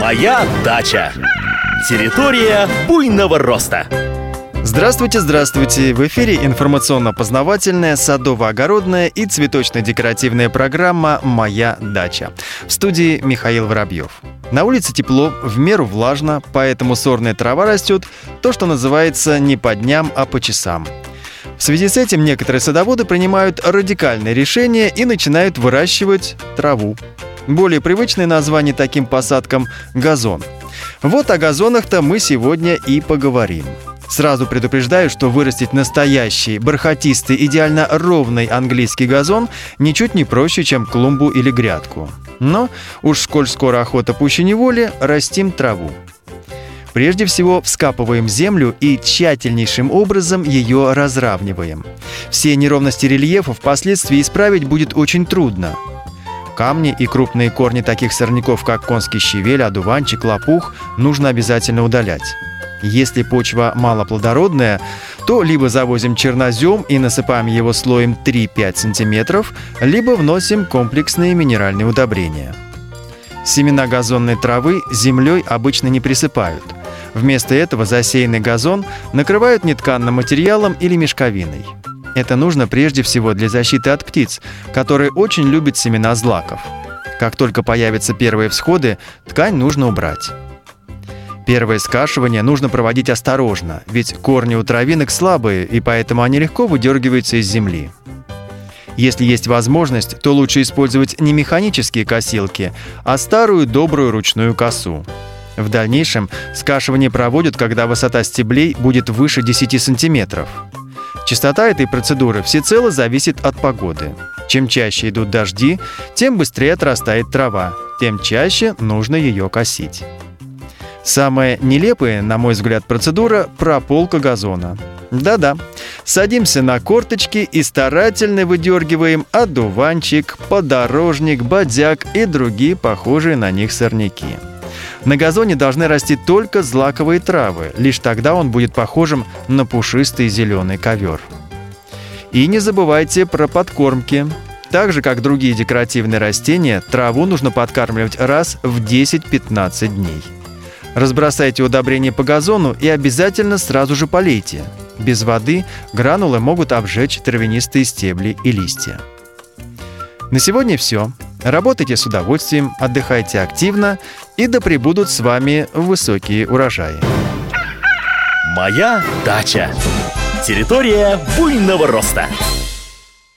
Моя дача. Территория буйного роста. Здравствуйте, здравствуйте! В эфире информационно-познавательная, садово-огородная и цветочно-декоративная программа «Моя дача». В студии Михаил Воробьев. На улице тепло, в меру влажно, поэтому сорная трава растет, то, что называется не по дням, а по часам. В связи с этим некоторые садоводы принимают радикальные решения и начинают выращивать траву. Более привычное название таким посадкам – газон. Вот о газонах-то мы сегодня и поговорим. Сразу предупреждаю, что вырастить настоящий, бархатистый, идеально ровный английский газон ничуть не проще, чем клумбу или грядку. Но уж сколь скоро охота пуще неволи, растим траву. Прежде всего вскапываем землю и тщательнейшим образом ее разравниваем. Все неровности рельефа впоследствии исправить будет очень трудно. Камни и крупные корни таких сорняков, как конский щавель, одуванчик, лопух, нужно обязательно удалять. Если почва малоплодородная, то либо завозим чернозем и насыпаем его слоем 3-5 см, либо вносим комплексные минеральные удобрения. Семена газонной травы землей обычно не присыпают. Вместо этого засеянный газон накрывают нетканным материалом или мешковиной. Это нужно прежде всего для защиты от птиц, которые очень любят семена злаков. Как только появятся первые всходы, ткань нужно убрать. Первое скашивание нужно проводить осторожно, ведь корни у травинок слабые, и поэтому они легко выдергиваются из земли. Если есть возможность, то лучше использовать не механические косилки, а старую добрую ручную косу. В дальнейшем скашивание проводят, когда высота стеблей будет выше 10 сантиметров. Частота этой процедуры всецело зависит от погоды. Чем чаще идут дожди, тем быстрее отрастает трава, тем чаще нужно ее косить. Самая нелепая, на мой взгляд, процедура – прополка газона. Да-да, садимся на корточки и старательно выдергиваем одуванчик, подорожник, бодяк и другие похожие на них сорняки. На газоне должны расти только злаковые травы, лишь тогда он будет похожим на пушистый зеленый ковер. И не забывайте про подкормки. Так же, как другие декоративные растения, траву нужно подкармливать раз в 10-15 дней. Разбросайте удобрения по газону и обязательно сразу же полейте. Без воды гранулы могут обжечь травянистые стебли и листья. На сегодня все. Работайте с удовольствием, отдыхайте активно и да пребудут с вами высокие урожаи. Моя дача. Территория буйного роста.